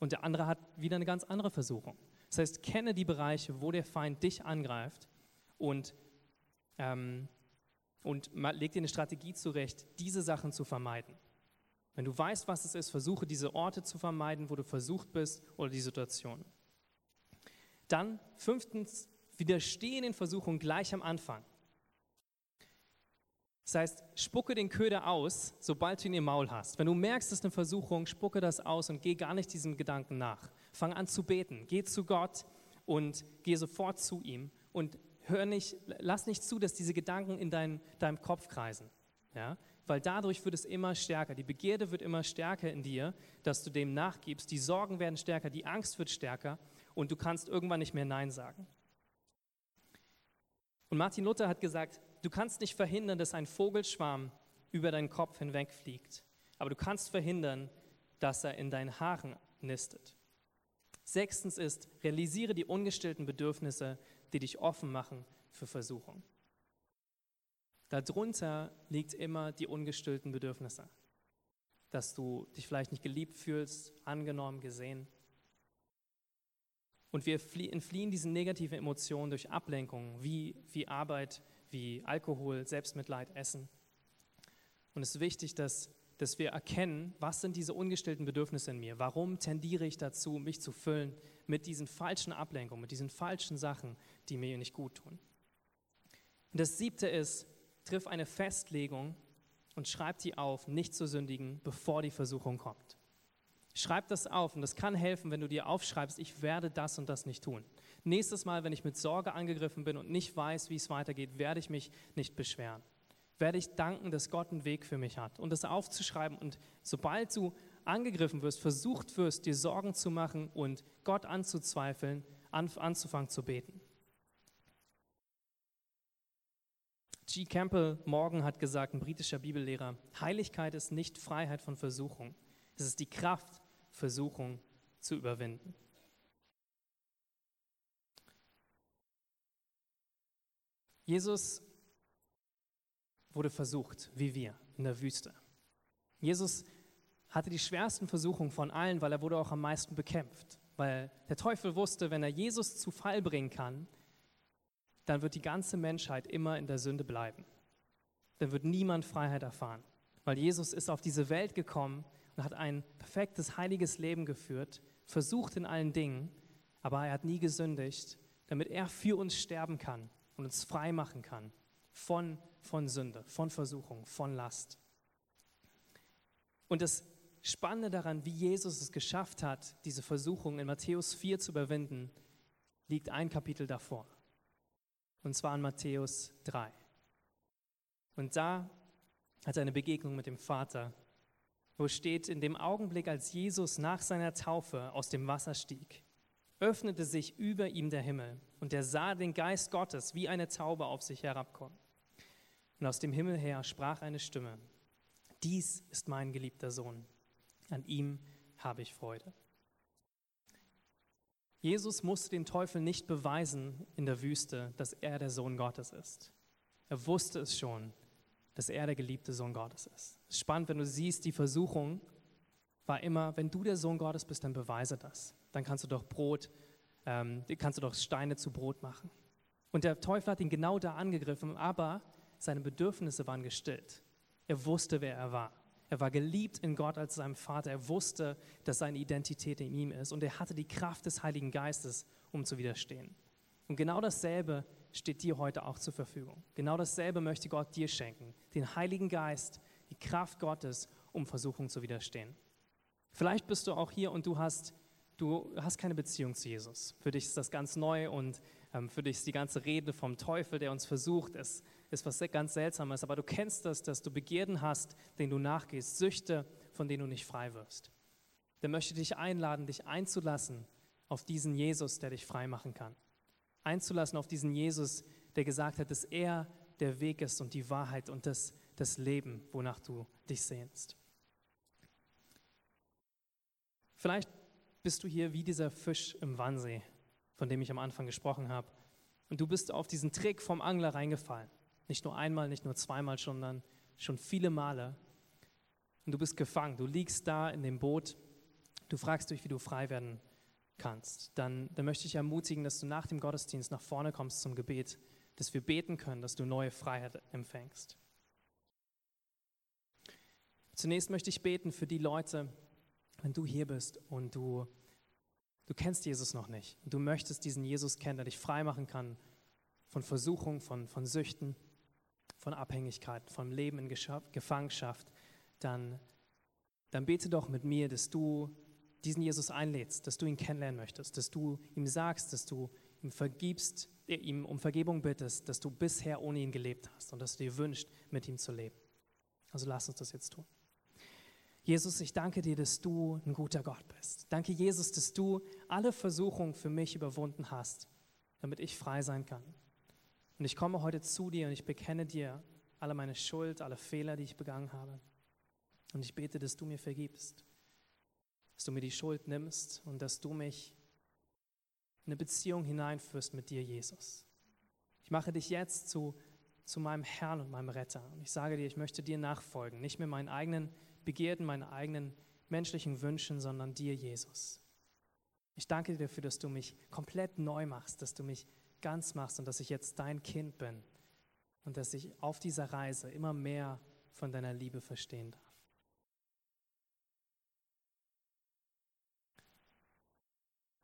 Und der andere hat wieder eine ganz andere Versuchung. Das heißt, kenne die Bereiche, wo der Feind dich angreift und ähm, und leg dir eine Strategie zurecht, diese Sachen zu vermeiden. Wenn du weißt, was es ist, versuche diese Orte zu vermeiden, wo du versucht bist oder die Situation. Dann fünftens, widerstehe den Versuchungen gleich am Anfang. Das heißt, spucke den Köder aus, sobald du ihn im Maul hast. Wenn du merkst, es ist eine Versuchung, spucke das aus und geh gar nicht diesem Gedanken nach. Fang an zu beten, geh zu Gott und geh sofort zu ihm und hör nicht, lass nicht zu, dass diese Gedanken in dein, deinem Kopf kreisen. Ja? Weil dadurch wird es immer stärker. Die Begierde wird immer stärker in dir, dass du dem nachgibst. Die Sorgen werden stärker, die Angst wird stärker und du kannst irgendwann nicht mehr Nein sagen. Und Martin Luther hat gesagt, du kannst nicht verhindern, dass ein Vogelschwarm über deinen Kopf hinwegfliegt, aber du kannst verhindern, dass er in deinen Haaren nistet. Sechstens ist, realisiere die ungestillten Bedürfnisse die dich offen machen für Versuchung. Darunter liegt immer die ungestillten Bedürfnisse, dass du dich vielleicht nicht geliebt fühlst, angenommen, gesehen. Und wir entfliehen diesen negativen Emotionen durch Ablenkungen wie, wie Arbeit, wie Alkohol, Selbstmitleid, Essen. Und es ist wichtig, dass, dass wir erkennen, was sind diese ungestillten Bedürfnisse in mir? Warum tendiere ich dazu, mich zu füllen mit diesen falschen Ablenkungen, mit diesen falschen Sachen, die mir nicht gut tun. Und das siebte ist, triff eine Festlegung und schreib die auf, nicht zu sündigen, bevor die Versuchung kommt. Schreib das auf und das kann helfen, wenn du dir aufschreibst, ich werde das und das nicht tun. Nächstes Mal, wenn ich mit Sorge angegriffen bin und nicht weiß, wie es weitergeht, werde ich mich nicht beschweren. Werde ich danken, dass Gott einen Weg für mich hat. Und das aufzuschreiben und sobald du angegriffen wirst, versucht wirst, dir Sorgen zu machen und Gott anzuzweifeln, anzufangen zu beten. G. Campbell Morgan hat gesagt, ein britischer Bibellehrer, Heiligkeit ist nicht Freiheit von Versuchung. Es ist die Kraft, Versuchung zu überwinden. Jesus wurde versucht, wie wir, in der Wüste. Jesus hatte die schwersten Versuchungen von allen, weil er wurde auch am meisten bekämpft. Weil der Teufel wusste, wenn er Jesus zu Fall bringen kann, dann wird die ganze Menschheit immer in der Sünde bleiben. Dann wird niemand Freiheit erfahren. Weil Jesus ist auf diese Welt gekommen und hat ein perfektes, heiliges Leben geführt, versucht in allen Dingen, aber er hat nie gesündigt, damit er für uns sterben kann und uns frei machen kann von, von Sünde, von Versuchung, von Last. Und das Spannende daran, wie Jesus es geschafft hat, diese Versuchung in Matthäus 4 zu überwinden, liegt ein Kapitel davor. Und zwar in Matthäus 3. Und da hat er eine Begegnung mit dem Vater, wo steht, in dem Augenblick, als Jesus nach seiner Taufe aus dem Wasser stieg, öffnete sich über ihm der Himmel und er sah den Geist Gottes wie eine Taube auf sich herabkommen. Und aus dem Himmel her sprach eine Stimme, dies ist mein geliebter Sohn, an ihm habe ich Freude. Jesus musste dem Teufel nicht beweisen in der Wüste, dass er der Sohn Gottes ist. Er wusste es schon, dass er der geliebte Sohn Gottes ist. Spannend, wenn du siehst, die Versuchung war immer, wenn du der Sohn Gottes bist, dann beweise das. Dann kannst du doch Brot, ähm, kannst du doch Steine zu Brot machen. Und der Teufel hat ihn genau da angegriffen, aber seine Bedürfnisse waren gestillt. Er wusste, wer er war. Er war geliebt in Gott als seinem Vater. Er wusste, dass seine Identität in ihm ist. Und er hatte die Kraft des Heiligen Geistes, um zu widerstehen. Und genau dasselbe steht dir heute auch zur Verfügung. Genau dasselbe möchte Gott dir schenken. Den Heiligen Geist, die Kraft Gottes, um Versuchung zu widerstehen. Vielleicht bist du auch hier und du hast, du hast keine Beziehung zu Jesus. Für dich ist das ganz neu und ähm, für dich ist die ganze Rede vom Teufel, der uns versucht, es ist was ganz Seltsames, aber du kennst das, dass du Begierden hast, denen du nachgehst, Süchte, von denen du nicht frei wirst. Der möchte dich einladen, dich einzulassen auf diesen Jesus, der dich frei machen kann. Einzulassen auf diesen Jesus, der gesagt hat, dass er der Weg ist und die Wahrheit und das, das Leben, wonach du dich sehnst. Vielleicht bist du hier wie dieser Fisch im Wannsee, von dem ich am Anfang gesprochen habe. Und du bist auf diesen Trick vom Angler reingefallen. Nicht nur einmal, nicht nur zweimal, sondern schon viele Male. Und du bist gefangen. Du liegst da in dem Boot. Du fragst dich, wie du frei werden kannst. Dann, dann möchte ich ermutigen, dass du nach dem Gottesdienst nach vorne kommst zum Gebet, dass wir beten können, dass du neue Freiheit empfängst. Zunächst möchte ich beten für die Leute, wenn du hier bist und du, du kennst Jesus noch nicht und du möchtest diesen Jesus kennen, der dich frei machen kann von Versuchung, von, von Süchten von Abhängigkeit, vom Leben in Gefangenschaft, dann, dann bete doch mit mir, dass du diesen Jesus einlädst, dass du ihn kennenlernen möchtest, dass du ihm sagst, dass du ihm vergibst, äh, ihm um Vergebung bittest, dass du bisher ohne ihn gelebt hast und dass du dir wünschst, mit ihm zu leben. Also lass uns das jetzt tun. Jesus, ich danke dir, dass du ein guter Gott bist. Danke, Jesus, dass du alle Versuchungen für mich überwunden hast, damit ich frei sein kann. Und ich komme heute zu dir und ich bekenne dir alle meine Schuld, alle Fehler, die ich begangen habe. Und ich bete, dass du mir vergibst, dass du mir die Schuld nimmst und dass du mich in eine Beziehung hineinführst mit dir, Jesus. Ich mache dich jetzt zu, zu meinem Herrn und meinem Retter. Und ich sage dir, ich möchte dir nachfolgen, nicht mehr meinen eigenen Begierden, meinen eigenen menschlichen Wünschen, sondern dir, Jesus. Ich danke dir dafür, dass du mich komplett neu machst, dass du mich ganz machst und dass ich jetzt dein Kind bin und dass ich auf dieser Reise immer mehr von deiner Liebe verstehen darf.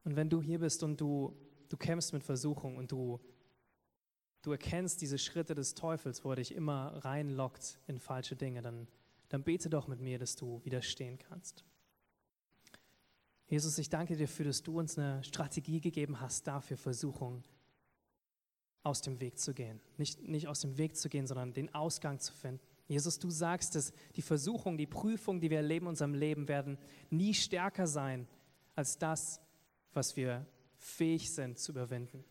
Und wenn du hier bist und du, du kämpfst mit Versuchung und du, du erkennst diese Schritte des Teufels, wo er dich immer reinlockt in falsche Dinge, dann, dann bete doch mit mir, dass du widerstehen kannst. Jesus, ich danke dir dafür, dass du uns eine Strategie gegeben hast, dafür Versuchung aus dem Weg zu gehen. Nicht, nicht aus dem Weg zu gehen, sondern den Ausgang zu finden. Jesus, du sagst dass die Versuchung, die Prüfung, die wir erleben in unserem Leben, werden nie stärker sein als das, was wir fähig sind zu überwinden.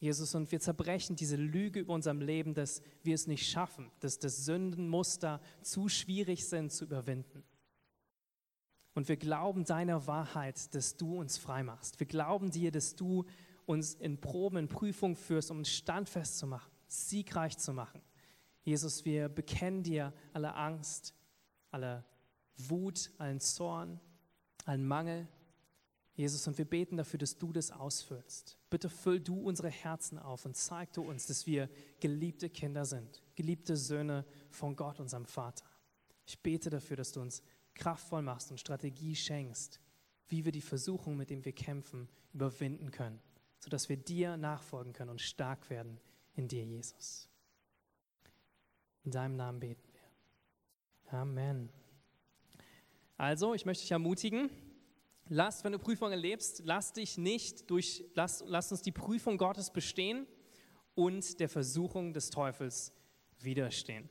Jesus, und wir zerbrechen diese Lüge über unserem Leben, dass wir es nicht schaffen, dass das Sündenmuster zu schwierig sind zu überwinden. Und wir glauben deiner Wahrheit, dass du uns frei machst. Wir glauben dir, dass du uns in Proben, in Prüfungen führst, um uns standfest zu machen, siegreich zu machen. Jesus, wir bekennen dir alle Angst, alle Wut, allen Zorn, allen Mangel. Jesus, und wir beten dafür, dass du das ausfüllst. Bitte füll du unsere Herzen auf und zeig du uns, dass wir geliebte Kinder sind, geliebte Söhne von Gott, unserem Vater. Ich bete dafür, dass du uns kraftvoll machst und Strategie schenkst, wie wir die Versuchung, mit dem wir kämpfen, überwinden können, sodass wir dir nachfolgen können und stark werden in dir, Jesus. In deinem Namen beten wir. Amen. Also, ich möchte dich ermutigen, lass, wenn du Prüfungen erlebst, lass dich nicht durch, lass, lass uns die Prüfung Gottes bestehen und der Versuchung des Teufels widerstehen.